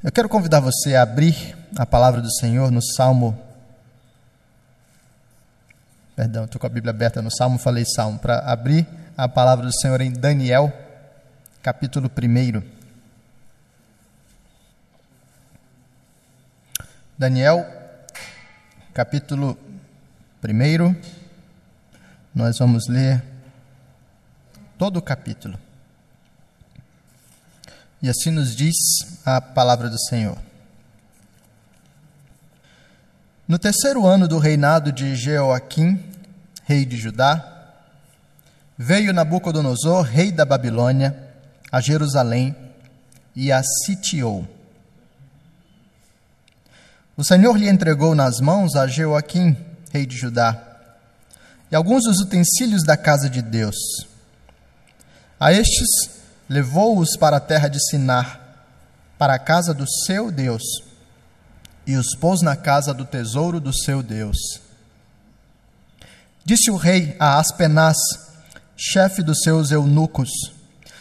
Eu quero convidar você a abrir a palavra do Senhor no Salmo. Perdão, estou com a Bíblia aberta no Salmo, falei Salmo. Para abrir a palavra do Senhor em Daniel, capítulo 1. Daniel, capítulo 1. Nós vamos ler todo o capítulo. E assim nos diz a palavra do Senhor. No terceiro ano do reinado de Jeoaquim, rei de Judá, veio Nabucodonosor, rei da Babilônia, a Jerusalém e a sitiou. O Senhor lhe entregou nas mãos a Jeoaquim, rei de Judá, e alguns dos utensílios da casa de Deus. A estes levou-os para a terra de Sinar, para a casa do seu Deus, e os pôs na casa do tesouro do seu Deus. Disse o rei a Aspenaz, chefe dos seus eunucos,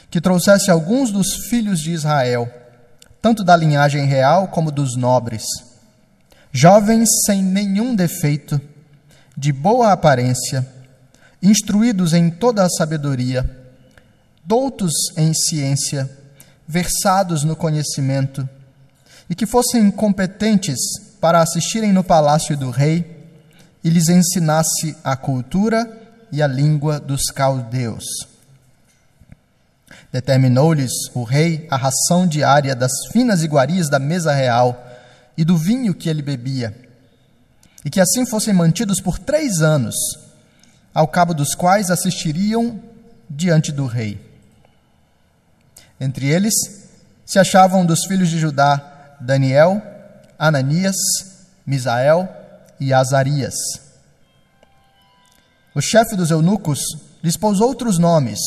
que trouxesse alguns dos filhos de Israel, tanto da linhagem real como dos nobres, jovens sem nenhum defeito, de boa aparência, instruídos em toda a sabedoria, doutos em ciência, versados no conhecimento, e que fossem competentes para assistirem no palácio do rei e lhes ensinasse a cultura e a língua dos caldeus. Determinou-lhes o rei a ração diária das finas iguarias da mesa real e do vinho que ele bebia, e que assim fossem mantidos por três anos, ao cabo dos quais assistiriam diante do rei. Entre eles se achavam dos filhos de Judá Daniel, Ananias, Misael e Azarias. O chefe dos eunucos lhes pôs outros nomes,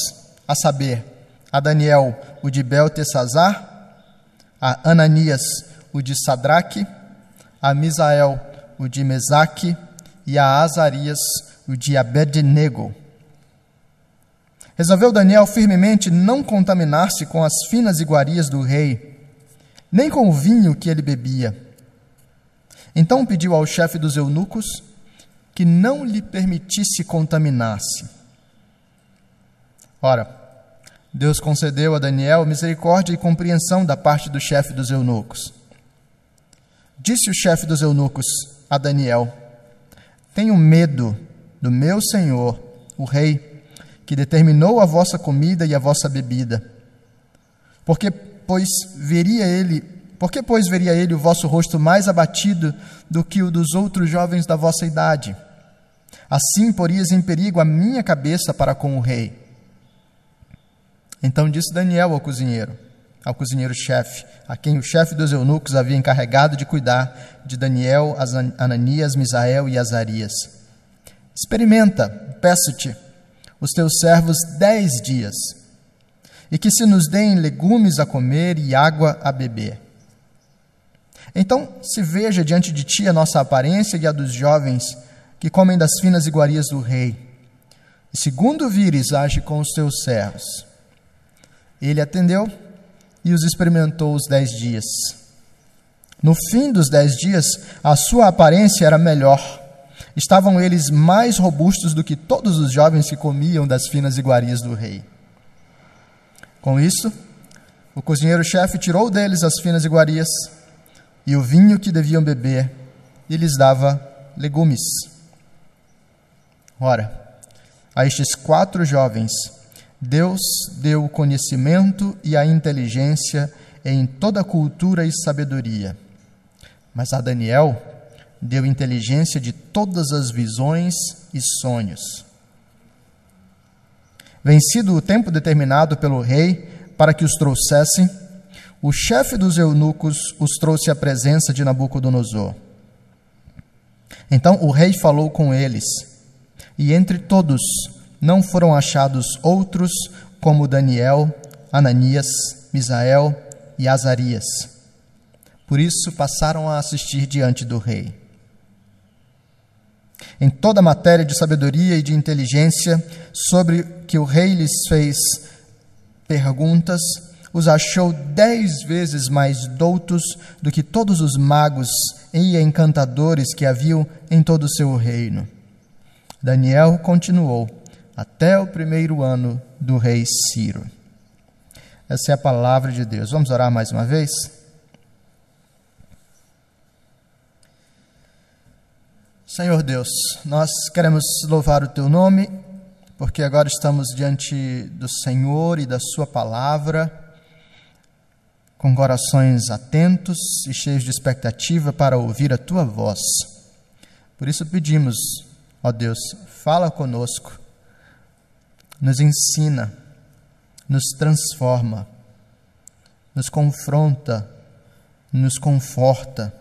a saber, a Daniel o de Beltesazar, a Ananias o de Sadraque, a Misael o de Mesaque e a Azarias o de Abednego. Resolveu Daniel firmemente não contaminar-se com as finas iguarias do rei, nem com o vinho que ele bebia. Então pediu ao chefe dos eunucos que não lhe permitisse contaminar-se. Ora, Deus concedeu a Daniel misericórdia e compreensão da parte do chefe dos eunucos. Disse o chefe dos eunucos a Daniel: Tenho medo do meu senhor, o rei, que determinou a vossa comida e a vossa bebida. Porque pois veria ele, porque pois veria ele o vosso rosto mais abatido do que o dos outros jovens da vossa idade? Assim porias em perigo a minha cabeça para com o rei. Então disse Daniel ao cozinheiro, ao cozinheiro-chefe, a quem o chefe dos eunucos havia encarregado de cuidar de Daniel, Ananias, Misael e Azarias. Experimenta, peço-te, os teus servos dez dias, e que se nos deem legumes a comer e água a beber. Então se veja diante de ti a nossa aparência e a dos jovens que comem das finas iguarias do rei. E segundo vires, age com os teus servos. Ele atendeu e os experimentou os dez dias. No fim dos dez dias, a sua aparência era melhor estavam eles mais robustos do que todos os jovens que comiam das finas iguarias do rei. Com isso, o cozinheiro-chefe tirou deles as finas iguarias e o vinho que deviam beber e lhes dava legumes. Ora, a estes quatro jovens, Deus deu o conhecimento e a inteligência em toda cultura e sabedoria. Mas a Daniel, deu inteligência de todas as visões e sonhos. Vencido o tempo determinado pelo rei para que os trouxessem, o chefe dos eunucos os trouxe à presença de Nabucodonosor. Então o rei falou com eles, e entre todos não foram achados outros como Daniel, Ananias, Misael e Azarias. Por isso passaram a assistir diante do rei. Em toda matéria de sabedoria e de inteligência, sobre que o rei lhes fez perguntas, os achou dez vezes mais doutos do que todos os magos e encantadores que haviam em todo o seu reino. Daniel continuou até o primeiro ano do rei Ciro. Essa é a palavra de Deus. Vamos orar mais uma vez? Senhor Deus, nós queremos louvar o teu nome, porque agora estamos diante do Senhor e da Sua palavra, com corações atentos e cheios de expectativa para ouvir a tua voz. Por isso pedimos, ó Deus, fala conosco, nos ensina, nos transforma, nos confronta, nos conforta,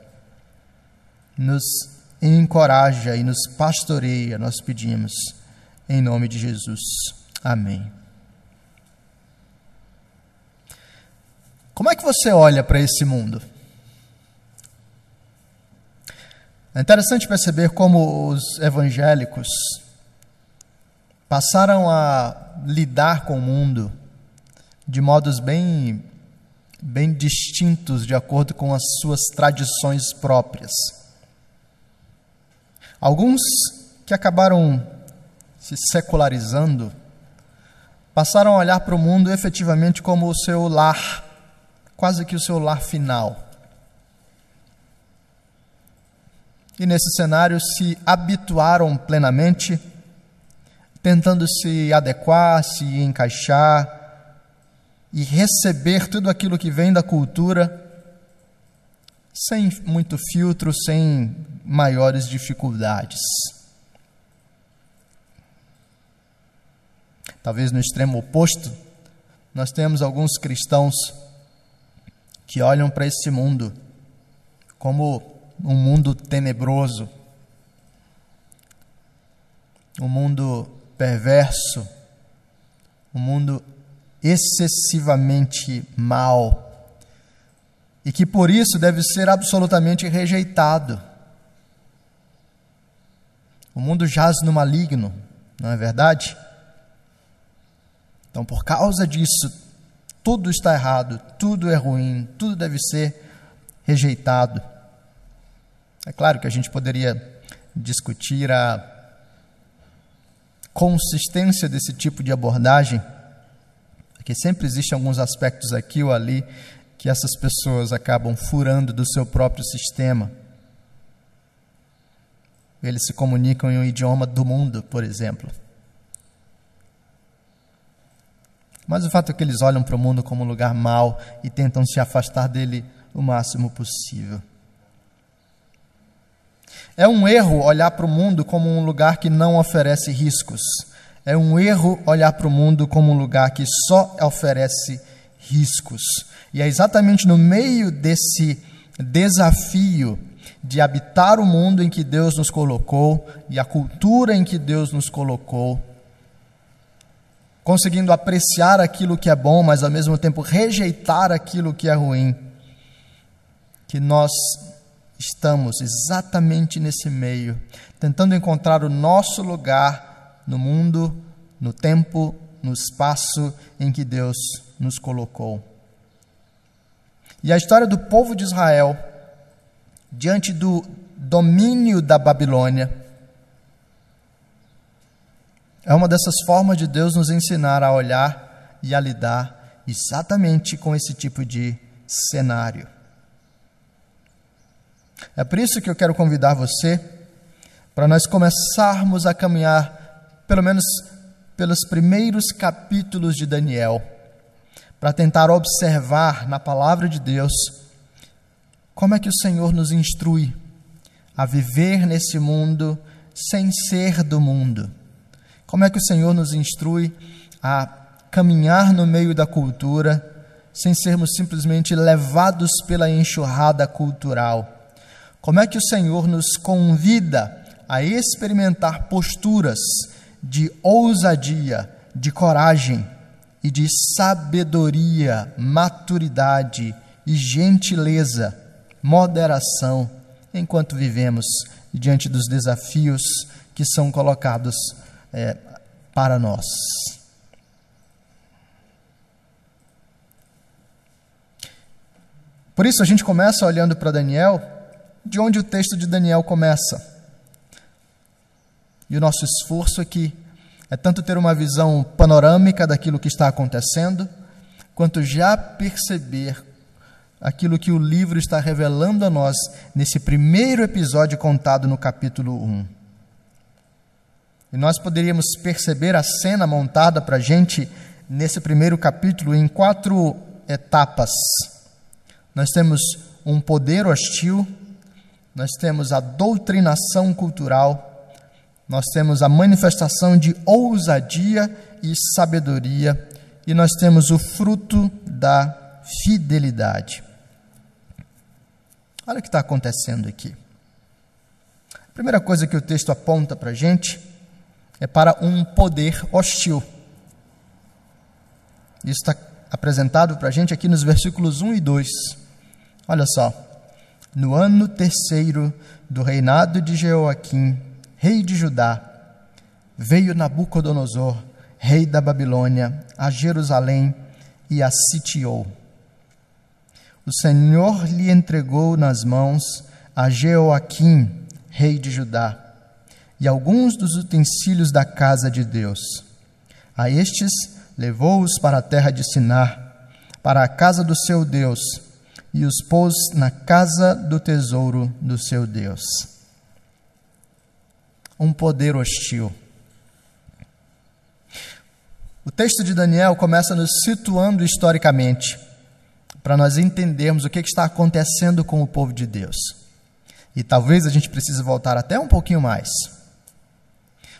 nos encoraja e nos pastoreia, nós pedimos, em nome de Jesus. Amém. Como é que você olha para esse mundo? É interessante perceber como os evangélicos passaram a lidar com o mundo de modos bem bem distintos de acordo com as suas tradições próprias. Alguns que acabaram se secularizando passaram a olhar para o mundo efetivamente como o seu lar, quase que o seu lar final. E nesse cenário se habituaram plenamente, tentando se adequar, se encaixar e receber tudo aquilo que vem da cultura sem muito filtro, sem maiores dificuldades. Talvez no extremo oposto, nós temos alguns cristãos que olham para esse mundo como um mundo tenebroso, um mundo perverso, um mundo excessivamente mal e que por isso deve ser absolutamente rejeitado. O mundo jaz no maligno, não é verdade? Então, por causa disso, tudo está errado, tudo é ruim, tudo deve ser rejeitado. É claro que a gente poderia discutir a consistência desse tipo de abordagem, porque sempre existem alguns aspectos aqui ou ali que essas pessoas acabam furando do seu próprio sistema. Eles se comunicam em um idioma do mundo, por exemplo. Mas o fato é que eles olham para o mundo como um lugar mau e tentam se afastar dele o máximo possível. É um erro olhar para o mundo como um lugar que não oferece riscos. É um erro olhar para o mundo como um lugar que só oferece riscos. E é exatamente no meio desse desafio de habitar o mundo em que Deus nos colocou e a cultura em que Deus nos colocou, conseguindo apreciar aquilo que é bom, mas ao mesmo tempo rejeitar aquilo que é ruim, que nós estamos exatamente nesse meio, tentando encontrar o nosso lugar no mundo, no tempo, no espaço em que Deus nos colocou. E a história do povo de Israel, diante do domínio da Babilônia, é uma dessas formas de Deus nos ensinar a olhar e a lidar exatamente com esse tipo de cenário. É por isso que eu quero convidar você para nós começarmos a caminhar, pelo menos pelos primeiros capítulos de Daniel para tentar observar na palavra de Deus como é que o Senhor nos instrui a viver nesse mundo sem ser do mundo. Como é que o Senhor nos instrui a caminhar no meio da cultura sem sermos simplesmente levados pela enxurrada cultural. Como é que o Senhor nos convida a experimentar posturas de ousadia, de coragem, e de sabedoria, maturidade e gentileza, moderação, enquanto vivemos diante dos desafios que são colocados é, para nós. Por isso a gente começa olhando para Daniel, de onde o texto de Daniel começa. E o nosso esforço aqui é tanto ter uma visão panorâmica daquilo que está acontecendo, quanto já perceber aquilo que o livro está revelando a nós nesse primeiro episódio contado no capítulo 1. E nós poderíamos perceber a cena montada para a gente nesse primeiro capítulo em quatro etapas. Nós temos um poder hostil, nós temos a doutrinação cultural, nós temos a manifestação de ousadia e sabedoria, e nós temos o fruto da fidelidade. Olha o que está acontecendo aqui. A primeira coisa que o texto aponta para a gente é para um poder hostil. Isso está apresentado para a gente aqui nos versículos 1 e 2. Olha só. No ano terceiro do reinado de Jeoaquim, rei de Judá, veio Nabucodonosor, rei da Babilônia, a Jerusalém e a sitiou. O Senhor lhe entregou nas mãos a Jeoaquim, rei de Judá, e alguns dos utensílios da casa de Deus. A estes levou-os para a terra de Sinar, para a casa do seu Deus, e os pôs na casa do tesouro do seu Deus. Um poder hostil. O texto de Daniel começa nos situando historicamente, para nós entendermos o que está acontecendo com o povo de Deus. E talvez a gente precise voltar até um pouquinho mais.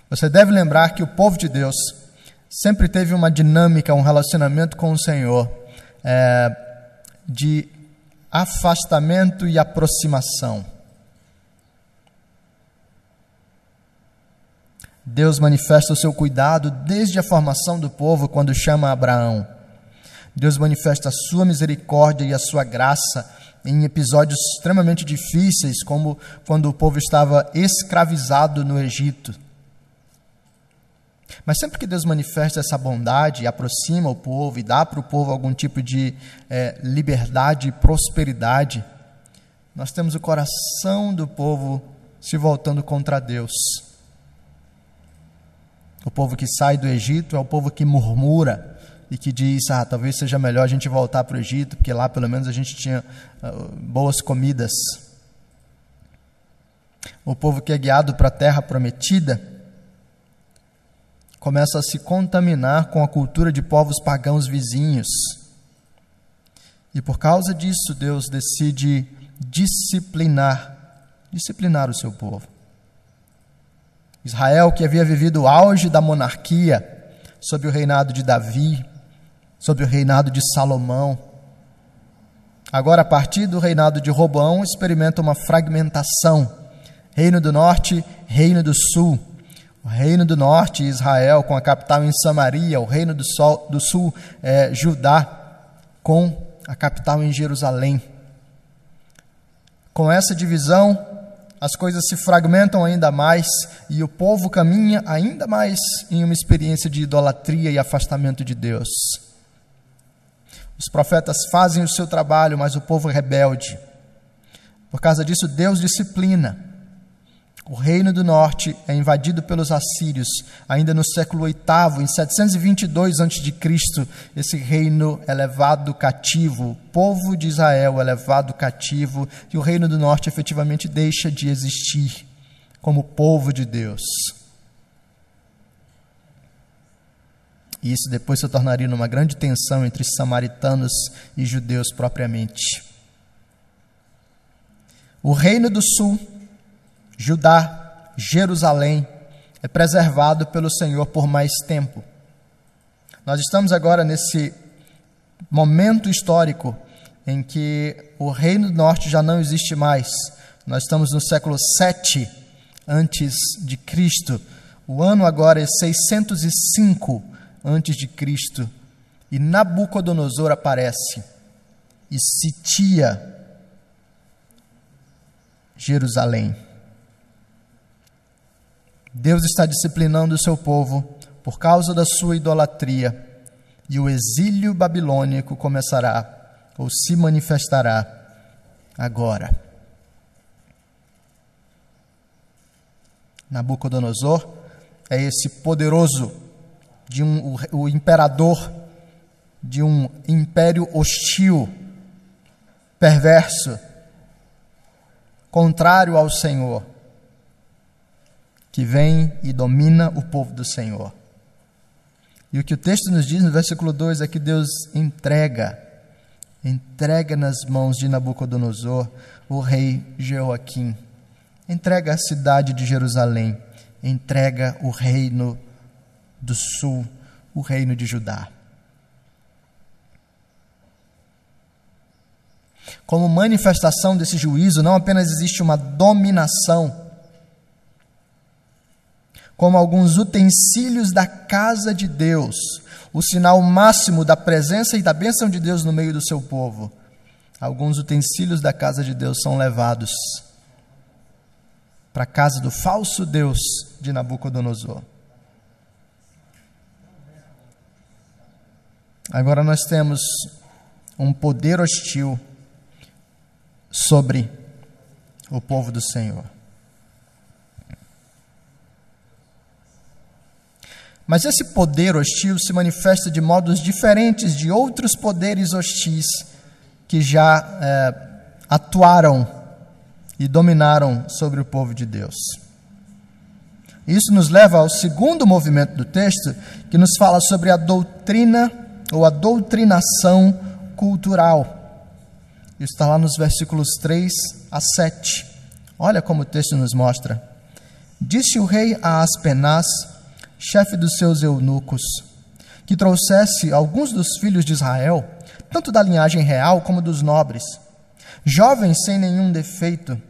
Você deve lembrar que o povo de Deus sempre teve uma dinâmica, um relacionamento com o Senhor é, de afastamento e aproximação. Deus manifesta o seu cuidado desde a formação do povo, quando chama Abraão. Deus manifesta a sua misericórdia e a sua graça em episódios extremamente difíceis, como quando o povo estava escravizado no Egito. Mas sempre que Deus manifesta essa bondade, aproxima o povo e dá para o povo algum tipo de é, liberdade e prosperidade, nós temos o coração do povo se voltando contra Deus. O povo que sai do Egito é o povo que murmura e que diz: ah, talvez seja melhor a gente voltar para o Egito, porque lá pelo menos a gente tinha uh, boas comidas. O povo que é guiado para a terra prometida começa a se contaminar com a cultura de povos pagãos vizinhos. E por causa disso, Deus decide disciplinar, disciplinar o seu povo. Israel, que havia vivido o auge da monarquia sob o reinado de Davi, sob o reinado de Salomão, agora a partir do reinado de Roboão experimenta uma fragmentação. Reino do Norte, Reino do Sul o reino do norte, Israel, com a capital em Samaria, o reino do, sol, do sul, é, Judá, com a capital em Jerusalém. Com essa divisão, as coisas se fragmentam ainda mais e o povo caminha ainda mais em uma experiência de idolatria e afastamento de Deus. Os profetas fazem o seu trabalho, mas o povo é rebelde. Por causa disso, Deus disciplina. O reino do norte é invadido pelos assírios, ainda no século VIII, em 722 a.C., esse reino é levado cativo, o povo de Israel é levado cativo, e o reino do norte efetivamente deixa de existir como povo de Deus. E isso depois se tornaria numa grande tensão entre samaritanos e judeus propriamente. O reino do sul Judá, Jerusalém, é preservado pelo Senhor por mais tempo. Nós estamos agora nesse momento histórico em que o Reino do Norte já não existe mais. Nós estamos no século 7 antes de Cristo. O ano agora é 605 antes de Cristo. E Nabucodonosor aparece e sitia Jerusalém. Deus está disciplinando o seu povo por causa da sua idolatria, e o exílio babilônico começará ou se manifestará agora. Nabucodonosor é esse poderoso de um o, o imperador de um império hostil, perverso, contrário ao Senhor, que vem e domina o povo do Senhor. E o que o texto nos diz no versículo 2 é que Deus entrega, entrega nas mãos de Nabucodonosor o rei Jeoaquim, entrega a cidade de Jerusalém, entrega o reino do sul, o reino de Judá. Como manifestação desse juízo, não apenas existe uma dominação, como alguns utensílios da casa de Deus, o sinal máximo da presença e da bênção de Deus no meio do seu povo. Alguns utensílios da casa de Deus são levados para a casa do falso Deus de Nabucodonosor. Agora nós temos um poder hostil sobre o povo do Senhor. Mas esse poder hostil se manifesta de modos diferentes de outros poderes hostis que já é, atuaram e dominaram sobre o povo de Deus. Isso nos leva ao segundo movimento do texto, que nos fala sobre a doutrina ou a doutrinação cultural. Isso está lá nos versículos 3 a 7. Olha como o texto nos mostra. Disse o rei a Aspenaz, chefe dos seus eunucos, que trouxesse alguns dos filhos de Israel, tanto da linhagem real como dos nobres, jovens sem nenhum defeito,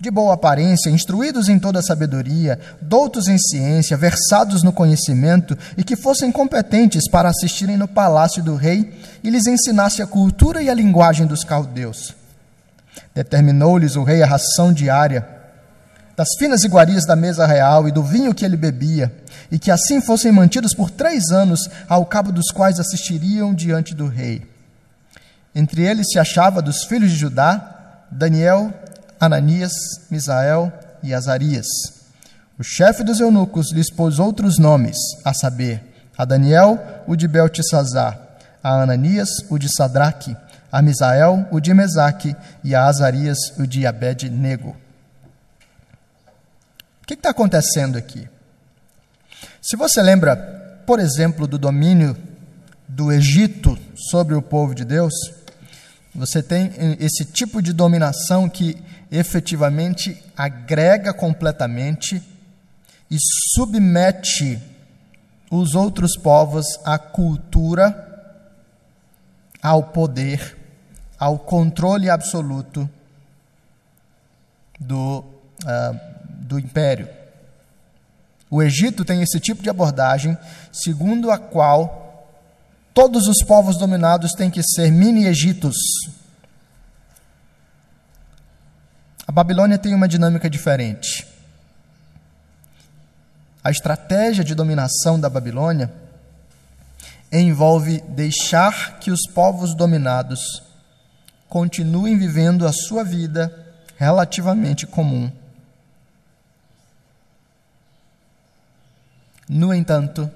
de boa aparência, instruídos em toda a sabedoria, doutos em ciência, versados no conhecimento e que fossem competentes para assistirem no palácio do rei e lhes ensinasse a cultura e a linguagem dos caldeus. Determinou-lhes o rei a ração diária das finas iguarias da mesa real e do vinho que ele bebia, e que assim fossem mantidos por três anos, ao cabo dos quais assistiriam diante do rei. Entre eles se achava dos filhos de Judá Daniel, Ananias, Misael e Azarias. O chefe dos eunucos lhes pôs outros nomes, a saber, a Daniel, o de Beltesazar, a Ananias, o de Sadraque, a Misael, o de Mesaque, e a Azarias, o de Abed-nego que está acontecendo aqui? Se você lembra, por exemplo, do domínio do Egito sobre o povo de Deus, você tem esse tipo de dominação que efetivamente agrega completamente e submete os outros povos à cultura, ao poder, ao controle absoluto do, uh, do império. O Egito tem esse tipo de abordagem, segundo a qual todos os povos dominados têm que ser mini-Egitos. A Babilônia tem uma dinâmica diferente. A estratégia de dominação da Babilônia envolve deixar que os povos dominados continuem vivendo a sua vida relativamente comum No entanto,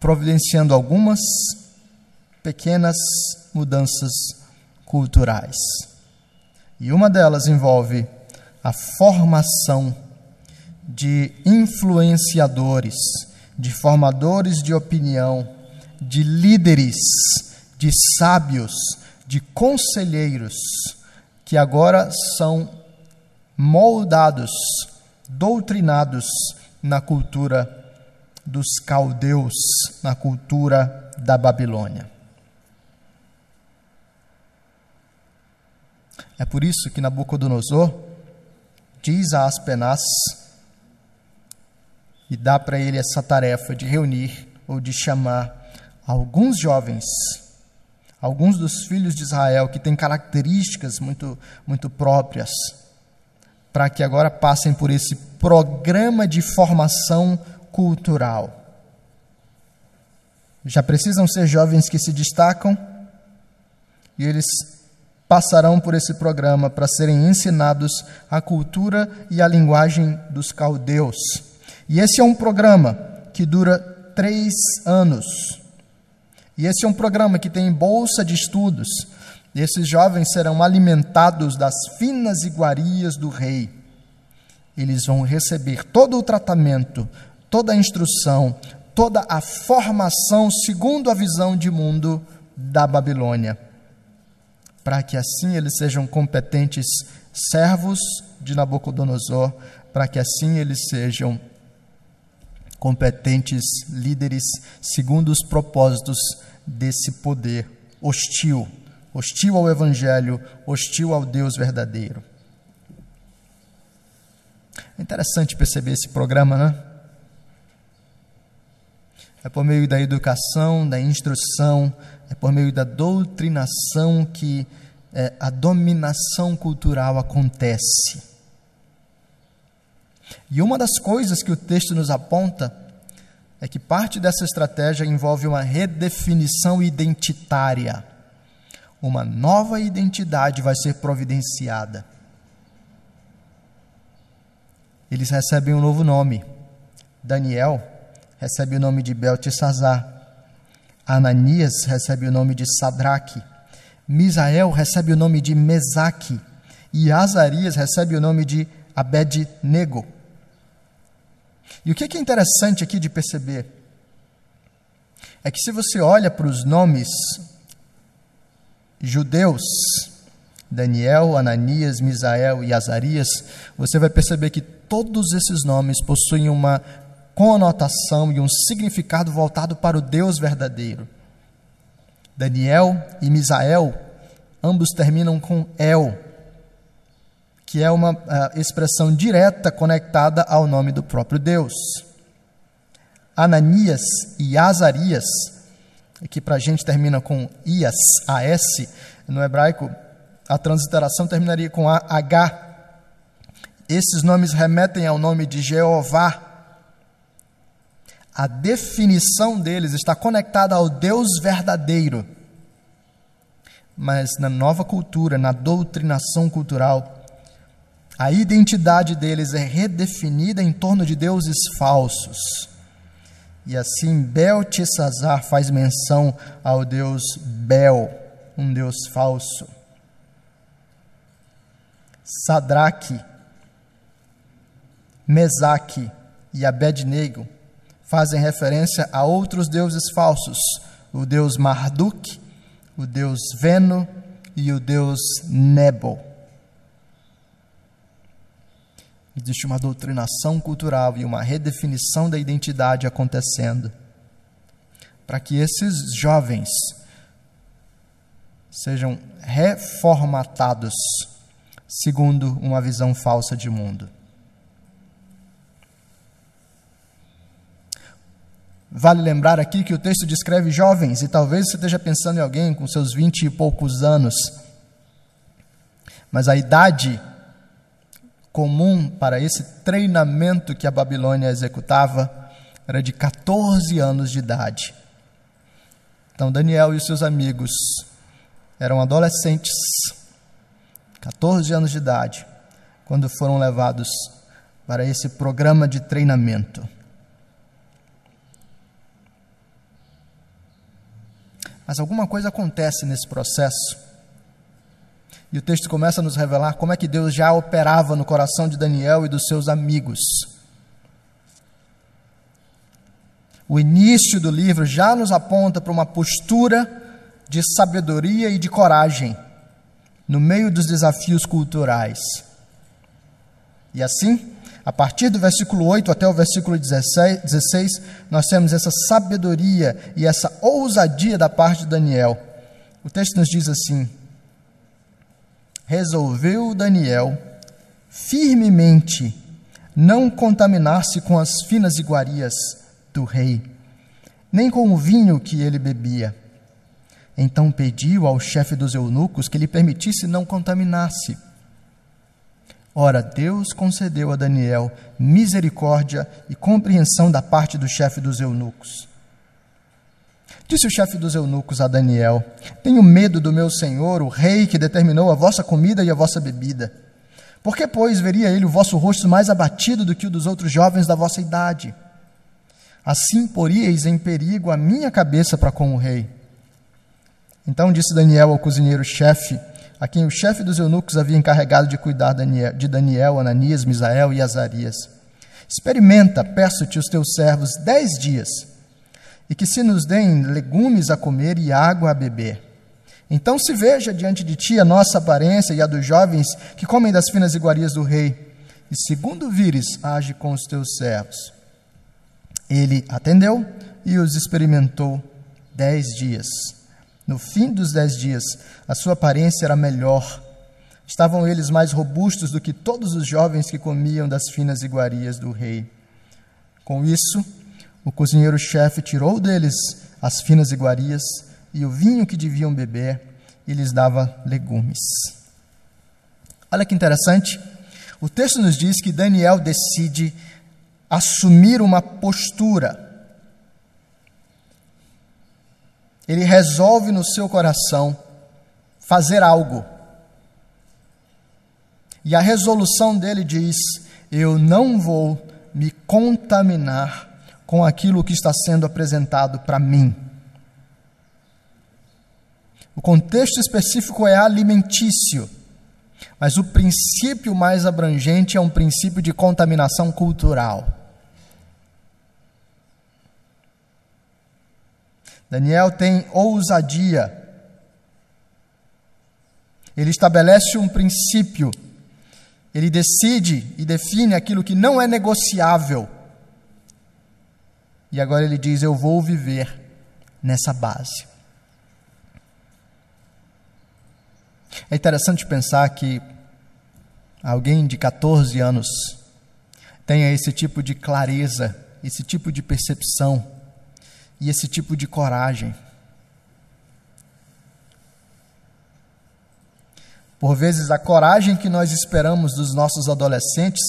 providenciando algumas pequenas mudanças culturais. E uma delas envolve a formação de influenciadores, de formadores de opinião, de líderes, de sábios, de conselheiros, que agora são moldados doutrinados na cultura dos caldeus, na cultura da Babilônia. É por isso que Nabucodonosor diz a Aspenaz e dá para ele essa tarefa de reunir ou de chamar alguns jovens, alguns dos filhos de Israel que têm características muito, muito próprias para que agora passem por esse programa de formação cultural. Já precisam ser jovens que se destacam e eles passarão por esse programa para serem ensinados a cultura e a linguagem dos caldeus. E esse é um programa que dura três anos. E esse é um programa que tem bolsa de estudos. E esses jovens serão alimentados das finas iguarias do rei. Eles vão receber todo o tratamento, toda a instrução, toda a formação segundo a visão de mundo da Babilônia para que assim eles sejam competentes servos de Nabucodonosor, para que assim eles sejam competentes líderes segundo os propósitos desse poder hostil, hostil ao Evangelho, hostil ao Deus verdadeiro. É interessante perceber esse programa, né? É por meio da educação, da instrução, é por meio da doutrinação que é, a dominação cultural acontece. E uma das coisas que o texto nos aponta é que parte dessa estratégia envolve uma redefinição identitária. Uma nova identidade vai ser providenciada. Eles recebem um novo nome. Daniel recebe o nome de Beltesazar. Ananias recebe o nome de Sadraque, Misael recebe o nome de Mesaque e Azarias recebe o nome de Abed-nego. E o que é interessante aqui de perceber é que se você olha para os nomes judeus, Daniel, Ananias, Misael e Azarias, você vai perceber que todos esses nomes possuem uma conotação e um significado voltado para o Deus verdadeiro. Daniel e Misael, ambos terminam com El, que é uma uh, expressão direta conectada ao nome do próprio Deus. Ananias e Azarias, que para a gente termina com Ias, AS, no hebraico a transliteração terminaria com H. Esses nomes remetem ao nome de Jeová, a definição deles está conectada ao Deus verdadeiro. Mas na nova cultura, na doutrinação cultural, a identidade deles é redefinida em torno de deuses falsos. E assim, Beltesazar faz menção ao deus Bel, um deus falso. Sadraque, Mesaque e Abednego fazem referência a outros deuses falsos, o deus Marduk, o deus Veno e o deus Nebo. Existe uma doutrinação cultural e uma redefinição da identidade acontecendo para que esses jovens sejam reformatados segundo uma visão falsa de mundo. Vale lembrar aqui que o texto descreve jovens, e talvez você esteja pensando em alguém com seus vinte e poucos anos. Mas a idade comum para esse treinamento que a Babilônia executava era de 14 anos de idade. Então Daniel e seus amigos eram adolescentes, 14 anos de idade, quando foram levados para esse programa de treinamento. Mas alguma coisa acontece nesse processo. E o texto começa a nos revelar como é que Deus já operava no coração de Daniel e dos seus amigos. O início do livro já nos aponta para uma postura de sabedoria e de coragem no meio dos desafios culturais. E assim, a partir do versículo 8 até o versículo 16, 16, nós temos essa sabedoria e essa ousadia da parte de Daniel. O texto nos diz assim: Resolveu Daniel firmemente não contaminar-se com as finas iguarias do rei, nem com o vinho que ele bebia. Então pediu ao chefe dos eunucos que lhe permitisse não contaminar-se. Ora, Deus concedeu a Daniel misericórdia e compreensão da parte do chefe dos eunucos. Disse o chefe dos eunucos a Daniel: Tenho medo do meu senhor, o rei que determinou a vossa comida e a vossa bebida. Por que, pois, veria ele o vosso rosto mais abatido do que o dos outros jovens da vossa idade? Assim poríeis em perigo a minha cabeça para com o rei. Então disse Daniel ao cozinheiro-chefe, a quem o chefe dos eunucos havia encarregado de cuidar de Daniel, Ananias, Misael e Azarias: Experimenta, peço-te, os teus servos dez dias, e que se nos deem legumes a comer e água a beber. Então se veja diante de ti a nossa aparência e a dos jovens que comem das finas iguarias do rei, e segundo vires, age com os teus servos. Ele atendeu e os experimentou dez dias. No fim dos dez dias, a sua aparência era melhor. Estavam eles mais robustos do que todos os jovens que comiam das finas iguarias do rei. Com isso, o cozinheiro-chefe tirou deles as finas iguarias e o vinho que deviam beber e lhes dava legumes. Olha que interessante. O texto nos diz que Daniel decide assumir uma postura. Ele resolve no seu coração fazer algo. E a resolução dele diz: Eu não vou me contaminar com aquilo que está sendo apresentado para mim. O contexto específico é alimentício. Mas o princípio mais abrangente é um princípio de contaminação cultural. Daniel tem ousadia. Ele estabelece um princípio. Ele decide e define aquilo que não é negociável. E agora ele diz: Eu vou viver nessa base. É interessante pensar que alguém de 14 anos tenha esse tipo de clareza, esse tipo de percepção e esse tipo de coragem. Por vezes, a coragem que nós esperamos dos nossos adolescentes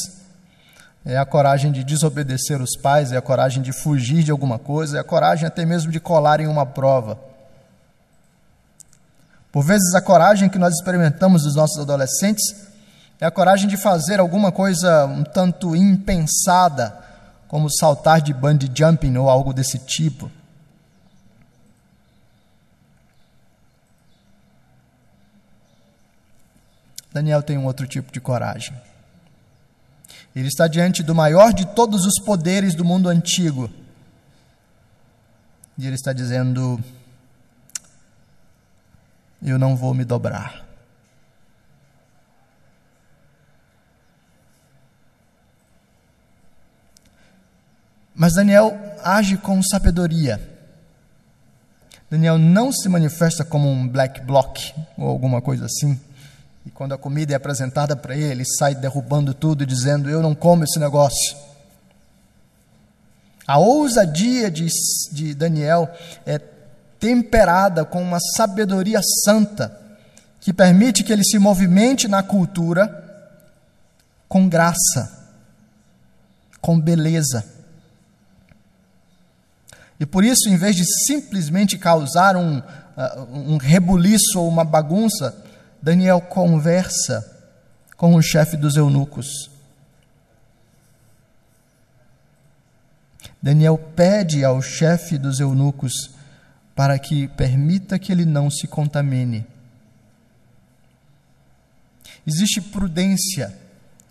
é a coragem de desobedecer os pais, é a coragem de fugir de alguma coisa, é a coragem até mesmo de colar em uma prova. Por vezes, a coragem que nós experimentamos dos nossos adolescentes é a coragem de fazer alguma coisa um tanto impensada, como saltar de bungee jumping ou algo desse tipo. Daniel tem um outro tipo de coragem. Ele está diante do maior de todos os poderes do mundo antigo. E ele está dizendo: Eu não vou me dobrar. Mas Daniel age com sabedoria. Daniel não se manifesta como um black bloc ou alguma coisa assim. E quando a comida é apresentada para ele, ele sai derrubando tudo dizendo: Eu não como esse negócio. A ousadia de, de Daniel é temperada com uma sabedoria santa que permite que ele se movimente na cultura com graça, com beleza. E por isso, em vez de simplesmente causar um, uh, um rebuliço ou uma bagunça, Daniel conversa com o chefe dos eunucos. Daniel pede ao chefe dos eunucos para que permita que ele não se contamine. Existe prudência,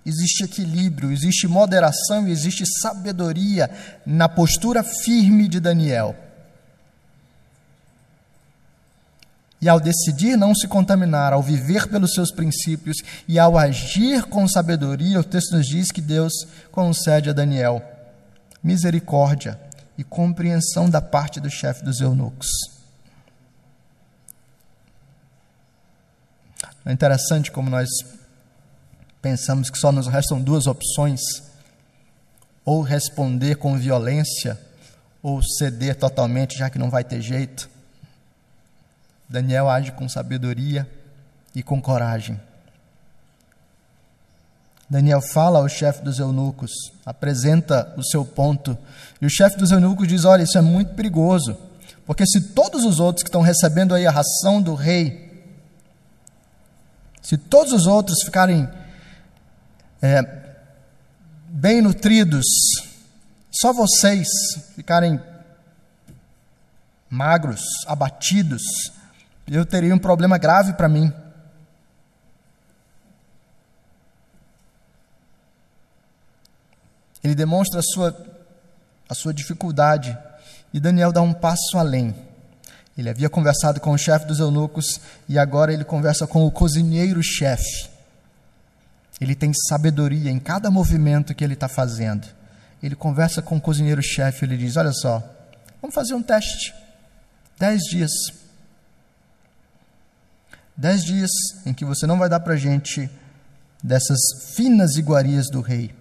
existe equilíbrio, existe moderação e existe sabedoria na postura firme de Daniel. E ao decidir não se contaminar, ao viver pelos seus princípios e ao agir com sabedoria, o texto nos diz que Deus concede a Daniel misericórdia e compreensão da parte do chefe dos eunucos. É interessante como nós pensamos que só nos restam duas opções: ou responder com violência, ou ceder totalmente, já que não vai ter jeito. Daniel age com sabedoria e com coragem. Daniel fala ao chefe dos eunucos, apresenta o seu ponto, e o chefe dos eunucos diz: Olha, isso é muito perigoso, Porque se todos os outros que estão recebendo aí a ração do rei, se todos os outros ficarem é, bem nutridos, só vocês ficarem magros, abatidos, eu teria um problema grave para mim. Ele demonstra a sua, a sua dificuldade. E Daniel dá um passo além. Ele havia conversado com o chefe dos eunucos e agora ele conversa com o cozinheiro-chefe. Ele tem sabedoria em cada movimento que ele está fazendo. Ele conversa com o cozinheiro-chefe e ele diz: Olha só, vamos fazer um teste. Dez dias. Dez dias em que você não vai dar para a gente dessas finas iguarias do rei.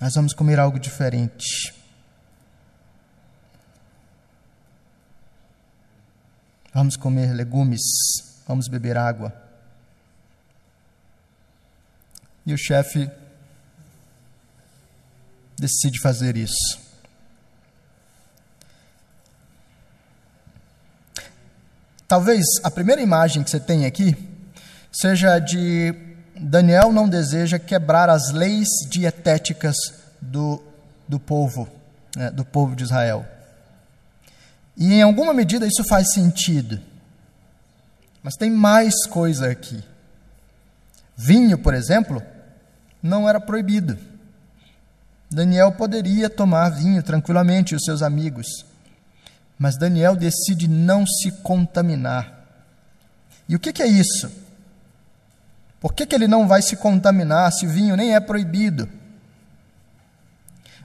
Nós vamos comer algo diferente. Vamos comer legumes, vamos beber água. E o chefe decide fazer isso. Talvez a primeira imagem que você tem aqui seja de Daniel não deseja quebrar as leis dietéticas do, do povo, né, do povo de Israel. E em alguma medida isso faz sentido. Mas tem mais coisa aqui. Vinho, por exemplo, não era proibido. Daniel poderia tomar vinho tranquilamente, os seus amigos. Mas Daniel decide não se contaminar. E o que, que é isso? Por que, que ele não vai se contaminar se o vinho nem é proibido?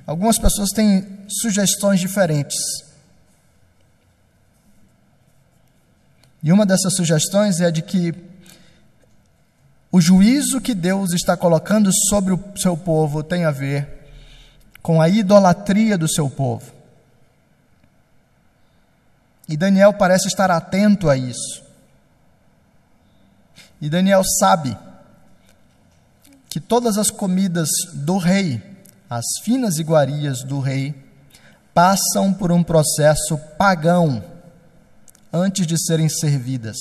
Algumas pessoas têm sugestões diferentes. E uma dessas sugestões é de que o juízo que Deus está colocando sobre o seu povo tem a ver com a idolatria do seu povo. E Daniel parece estar atento a isso. E Daniel sabe que todas as comidas do rei, as finas iguarias do rei, passam por um processo pagão antes de serem servidas.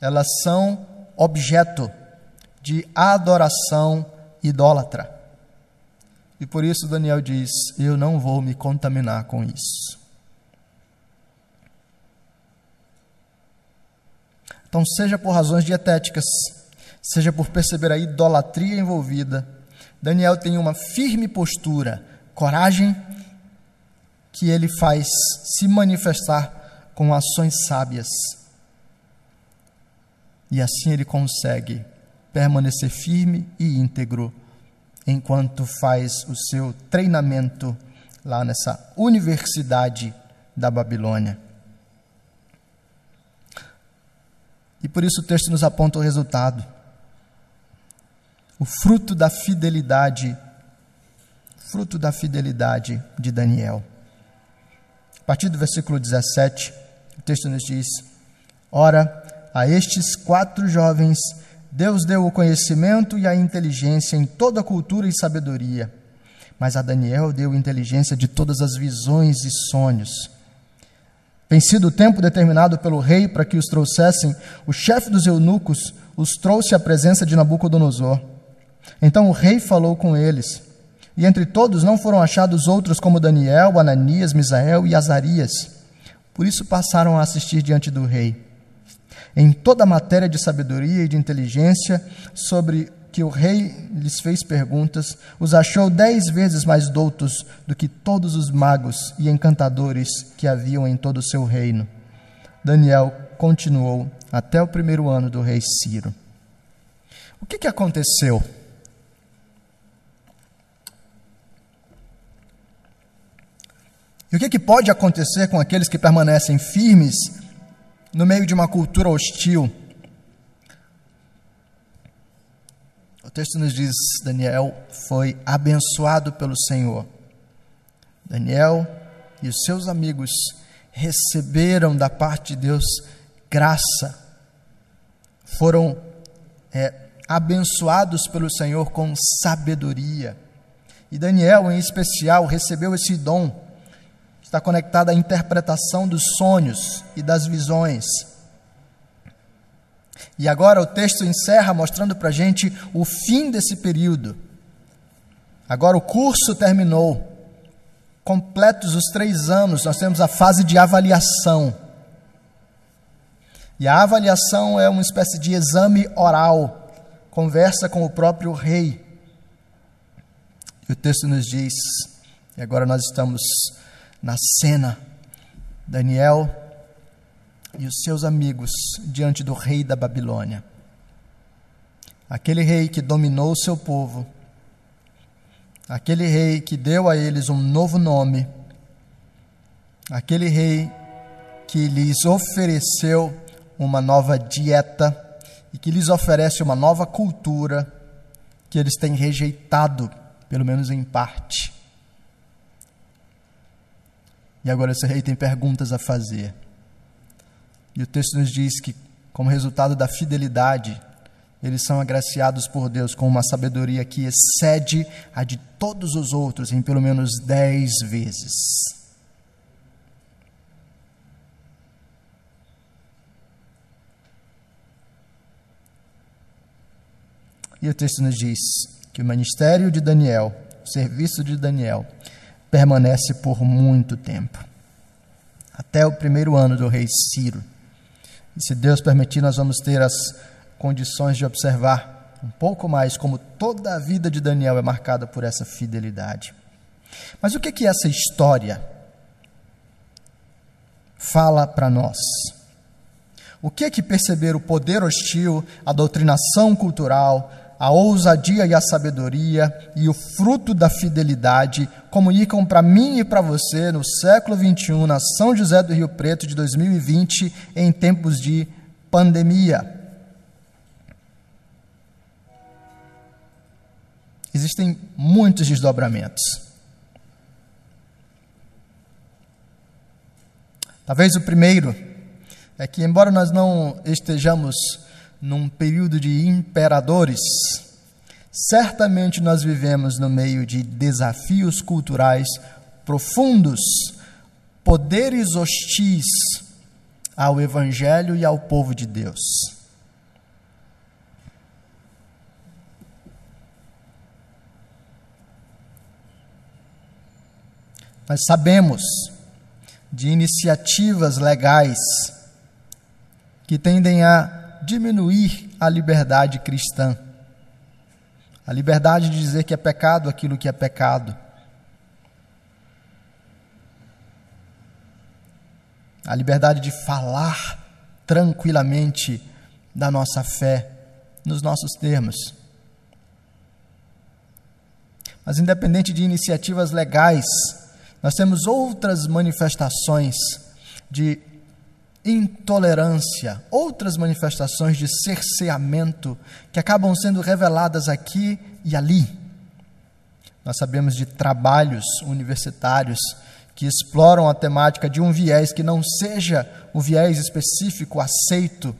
Elas são objeto de adoração idólatra. E por isso Daniel diz: Eu não vou me contaminar com isso. Então, seja por razões dietéticas, seja por perceber a idolatria envolvida, Daniel tem uma firme postura, coragem, que ele faz se manifestar com ações sábias. E assim ele consegue permanecer firme e íntegro enquanto faz o seu treinamento lá nessa universidade da Babilônia. E por isso o texto nos aponta o resultado o fruto da fidelidade, fruto da fidelidade de Daniel. A partir do versículo 17, o texto nos diz: Ora, a estes quatro jovens Deus deu o conhecimento e a inteligência em toda a cultura e sabedoria, mas a Daniel deu inteligência de todas as visões e sonhos. Tem sido o tempo determinado pelo rei para que os trouxessem, o chefe dos eunucos os trouxe à presença de Nabucodonosor. Então o rei falou com eles. E entre todos não foram achados outros como Daniel, Ananias, Misael e Azarias. Por isso passaram a assistir diante do rei. Em toda a matéria de sabedoria e de inteligência sobre que o rei lhes fez perguntas, os achou dez vezes mais doutos do que todos os magos e encantadores que haviam em todo o seu reino. Daniel continuou até o primeiro ano do rei Ciro. O que, que aconteceu? E o que, que pode acontecer com aqueles que permanecem firmes no meio de uma cultura hostil? O texto nos diz: Daniel foi abençoado pelo Senhor. Daniel e os seus amigos receberam da parte de Deus graça, foram é, abençoados pelo Senhor com sabedoria. E Daniel, em especial, recebeu esse dom está conectada à interpretação dos sonhos e das visões. E agora o texto encerra mostrando para a gente o fim desse período. Agora o curso terminou. Completos os três anos, nós temos a fase de avaliação. E a avaliação é uma espécie de exame oral, conversa com o próprio rei. E o texto nos diz, e agora nós estamos na cena, Daniel e os seus amigos diante do rei da Babilônia. Aquele rei que dominou o seu povo, aquele rei que deu a eles um novo nome, aquele rei que lhes ofereceu uma nova dieta e que lhes oferece uma nova cultura que eles têm rejeitado, pelo menos em parte. E agora esse rei tem perguntas a fazer. E o texto nos diz que, como resultado da fidelidade, eles são agraciados por Deus com uma sabedoria que excede a de todos os outros em pelo menos dez vezes. E o texto nos diz que o ministério de Daniel, o serviço de Daniel, permanece por muito tempo até o primeiro ano do rei Ciro. E se Deus permitir, nós vamos ter as condições de observar um pouco mais como toda a vida de Daniel é marcada por essa fidelidade. Mas o que que essa história fala para nós? O que que perceber o poder hostil, a doutrinação cultural, a ousadia e a sabedoria e o fruto da fidelidade comunicam para mim e para você no século 21, na São José do Rio Preto de 2020, em tempos de pandemia. Existem muitos desdobramentos. Talvez o primeiro é que, embora nós não estejamos num período de imperadores, certamente nós vivemos no meio de desafios culturais profundos, poderes hostis ao Evangelho e ao povo de Deus. Nós sabemos de iniciativas legais que tendem a diminuir a liberdade cristã. A liberdade de dizer que é pecado aquilo que é pecado. A liberdade de falar tranquilamente da nossa fé nos nossos termos. Mas, independente de iniciativas legais, nós temos outras manifestações de intolerância, outras manifestações de cerceamento que acabam sendo reveladas aqui e ali. Nós sabemos de trabalhos universitários que exploram a temática de um viés que não seja o viés específico aceito,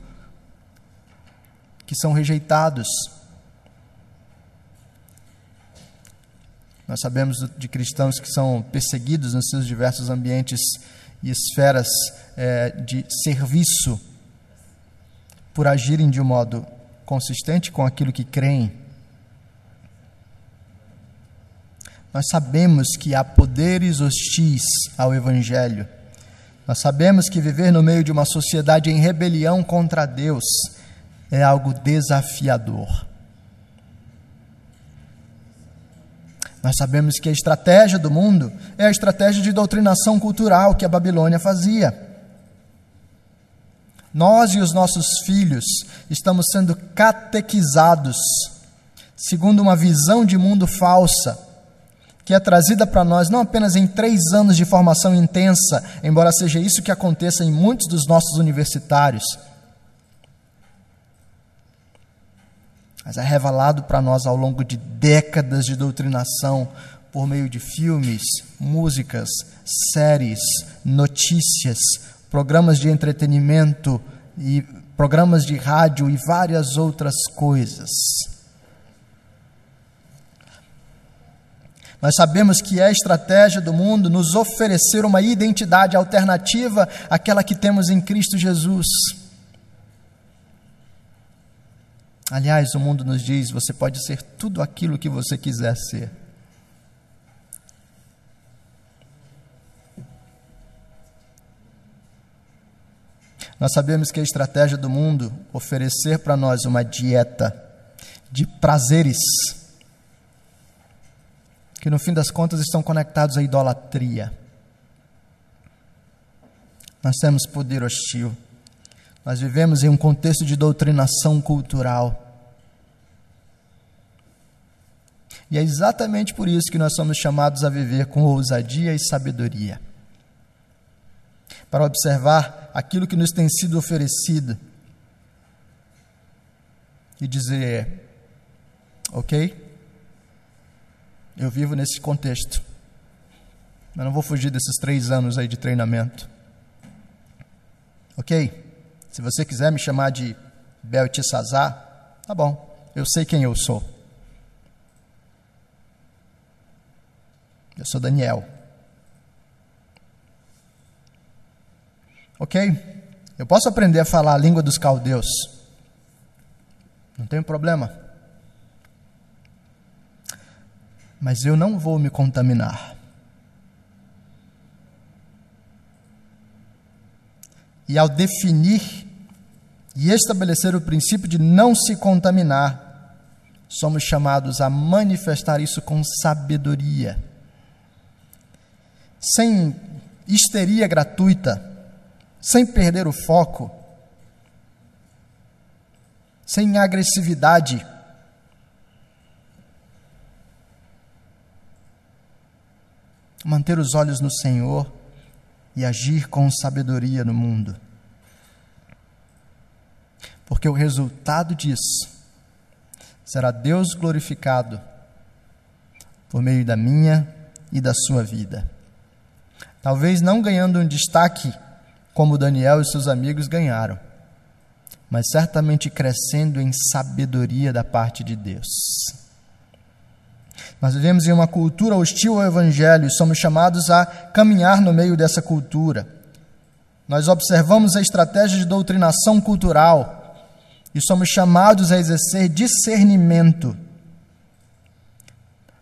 que são rejeitados. Nós sabemos de cristãos que são perseguidos nos seus diversos ambientes e esferas é, de serviço por agirem de um modo consistente com aquilo que creem. Nós sabemos que há poderes hostis ao Evangelho. Nós sabemos que viver no meio de uma sociedade em rebelião contra Deus é algo desafiador. Nós sabemos que a estratégia do mundo é a estratégia de doutrinação cultural que a Babilônia fazia. Nós e os nossos filhos estamos sendo catequizados segundo uma visão de mundo falsa, que é trazida para nós não apenas em três anos de formação intensa, embora seja isso que aconteça em muitos dos nossos universitários mas é revelado para nós ao longo de décadas de doutrinação por meio de filmes, músicas, séries, notícias, programas de entretenimento e programas de rádio e várias outras coisas. Nós sabemos que é a estratégia do mundo nos oferecer uma identidade alternativa àquela que temos em Cristo Jesus. Aliás, o mundo nos diz: você pode ser tudo aquilo que você quiser ser. Nós sabemos que a estratégia do mundo oferecer para nós uma dieta de prazeres que no fim das contas estão conectados à idolatria. Nós temos poder hostil. Nós vivemos em um contexto de doutrinação cultural. E é exatamente por isso que nós somos chamados a viver com ousadia e sabedoria. Para observar aquilo que nos tem sido oferecido e dizer: ok, eu vivo nesse contexto. Eu não vou fugir desses três anos aí de treinamento. Ok? Se você quiser me chamar de Beltesazar, tá bom. Eu sei quem eu sou. Eu sou Daniel. Ok? Eu posso aprender a falar a língua dos caldeus. Não tem problema. mas eu não vou me contaminar. E ao definir e estabelecer o princípio de não se contaminar, somos chamados a manifestar isso com sabedoria, sem histeria gratuita, sem perder o foco, sem agressividade manter os olhos no Senhor e agir com sabedoria no mundo. Porque o resultado disso será Deus glorificado por meio da minha e da sua vida. Talvez não ganhando um destaque como Daniel e seus amigos ganharam, mas certamente crescendo em sabedoria da parte de Deus. Nós vivemos em uma cultura hostil ao Evangelho e somos chamados a caminhar no meio dessa cultura. Nós observamos a estratégia de doutrinação cultural e somos chamados a exercer discernimento.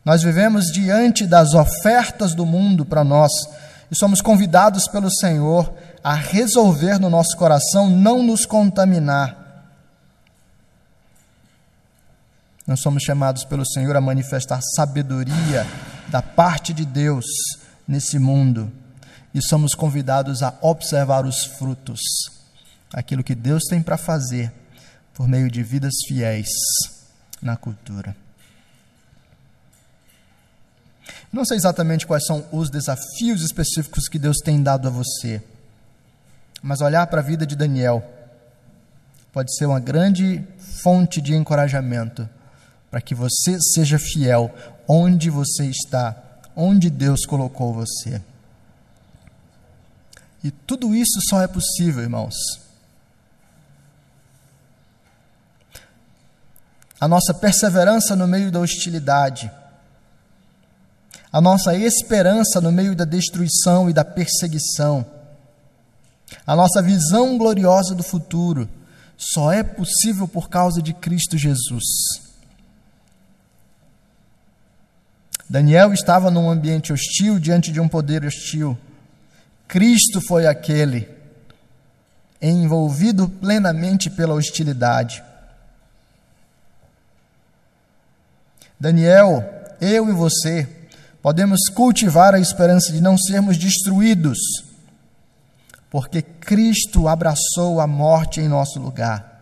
Nós vivemos diante das ofertas do mundo para nós e somos convidados pelo Senhor a resolver no nosso coração não nos contaminar Nós somos chamados pelo Senhor a manifestar sabedoria da parte de Deus nesse mundo e somos convidados a observar os frutos, aquilo que Deus tem para fazer por meio de vidas fiéis na cultura. Não sei exatamente quais são os desafios específicos que Deus tem dado a você, mas olhar para a vida de Daniel pode ser uma grande fonte de encorajamento para que você seja fiel onde você está, onde Deus colocou você. E tudo isso só é possível, irmãos. A nossa perseverança no meio da hostilidade, a nossa esperança no meio da destruição e da perseguição, a nossa visão gloriosa do futuro, só é possível por causa de Cristo Jesus. Daniel estava num ambiente hostil diante de um poder hostil. Cristo foi aquele envolvido plenamente pela hostilidade. Daniel, eu e você podemos cultivar a esperança de não sermos destruídos, porque Cristo abraçou a morte em nosso lugar.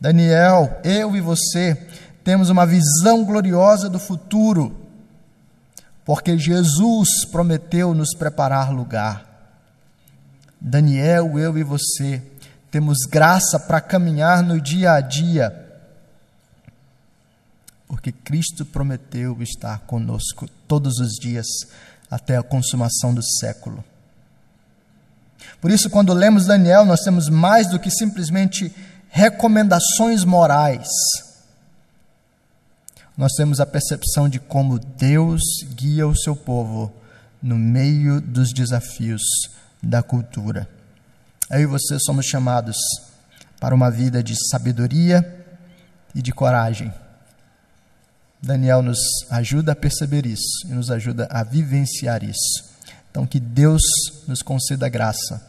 Daniel, eu e você temos uma visão gloriosa do futuro, porque Jesus prometeu nos preparar lugar. Daniel, eu e você temos graça para caminhar no dia a dia, porque Cristo prometeu estar conosco todos os dias até a consumação do século. Por isso, quando lemos Daniel, nós temos mais do que simplesmente recomendações morais nós temos a percepção de como Deus guia o seu povo no meio dos desafios da cultura. Eu e você somos chamados para uma vida de sabedoria e de coragem. Daniel nos ajuda a perceber isso e nos ajuda a vivenciar isso. Então, que Deus nos conceda graça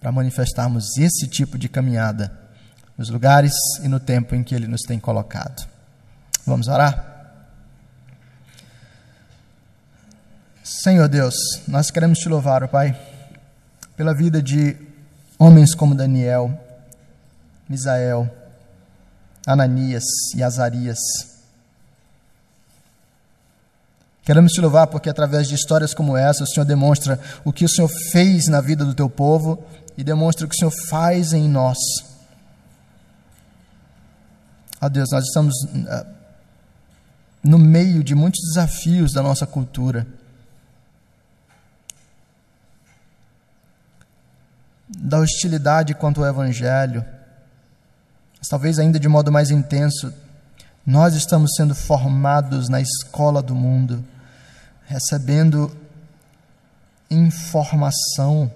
para manifestarmos esse tipo de caminhada nos lugares e no tempo em que Ele nos tem colocado. Vamos orar? Senhor Deus, nós queremos te louvar, Pai, pela vida de homens como Daniel, Misael, Ananias e Azarias. Queremos te louvar porque através de histórias como essa, o Senhor demonstra o que o Senhor fez na vida do teu povo e demonstra o que o Senhor faz em nós. Ó Deus, nós estamos ah, no meio de muitos desafios da nossa cultura. Da hostilidade quanto ao Evangelho, mas talvez ainda de modo mais intenso, nós estamos sendo formados na escola do mundo, recebendo informação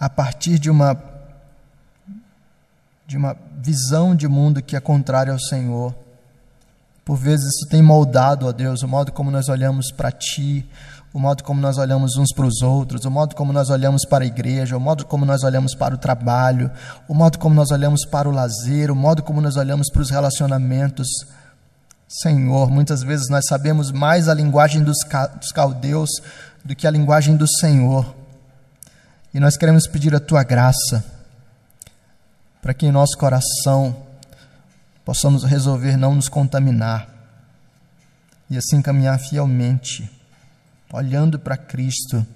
a partir de uma de uma visão de mundo que é contrária ao Senhor. Por vezes isso tem moldado, ó Deus, o modo como nós olhamos para Ti, o modo como nós olhamos uns para os outros, o modo como nós olhamos para a igreja, o modo como nós olhamos para o trabalho, o modo como nós olhamos para o lazer, o modo como nós olhamos para os relacionamentos. Senhor, muitas vezes nós sabemos mais a linguagem dos caldeus do que a linguagem do Senhor. E nós queremos pedir a tua graça para que em nosso coração possamos resolver não nos contaminar e assim caminhar fielmente, olhando para Cristo,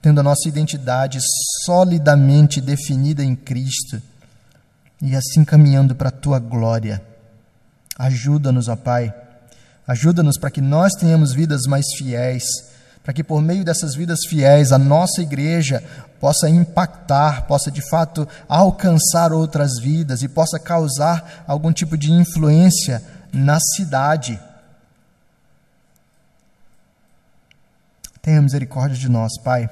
tendo a nossa identidade solidamente definida em Cristo e assim caminhando para a tua glória. Ajuda-nos, ó Pai. Ajuda-nos para que nós tenhamos vidas mais fiéis para que por meio dessas vidas fiéis a nossa igreja possa impactar, possa de fato alcançar outras vidas e possa causar algum tipo de influência na cidade. Tenha misericórdia de nós, Pai.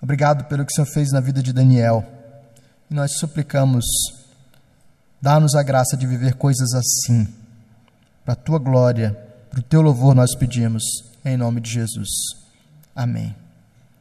Obrigado pelo que o Senhor fez na vida de Daniel. E nós suplicamos, dá-nos a graça de viver coisas assim, para a tua glória para o teu louvor nós pedimos, em nome de Jesus. Amém.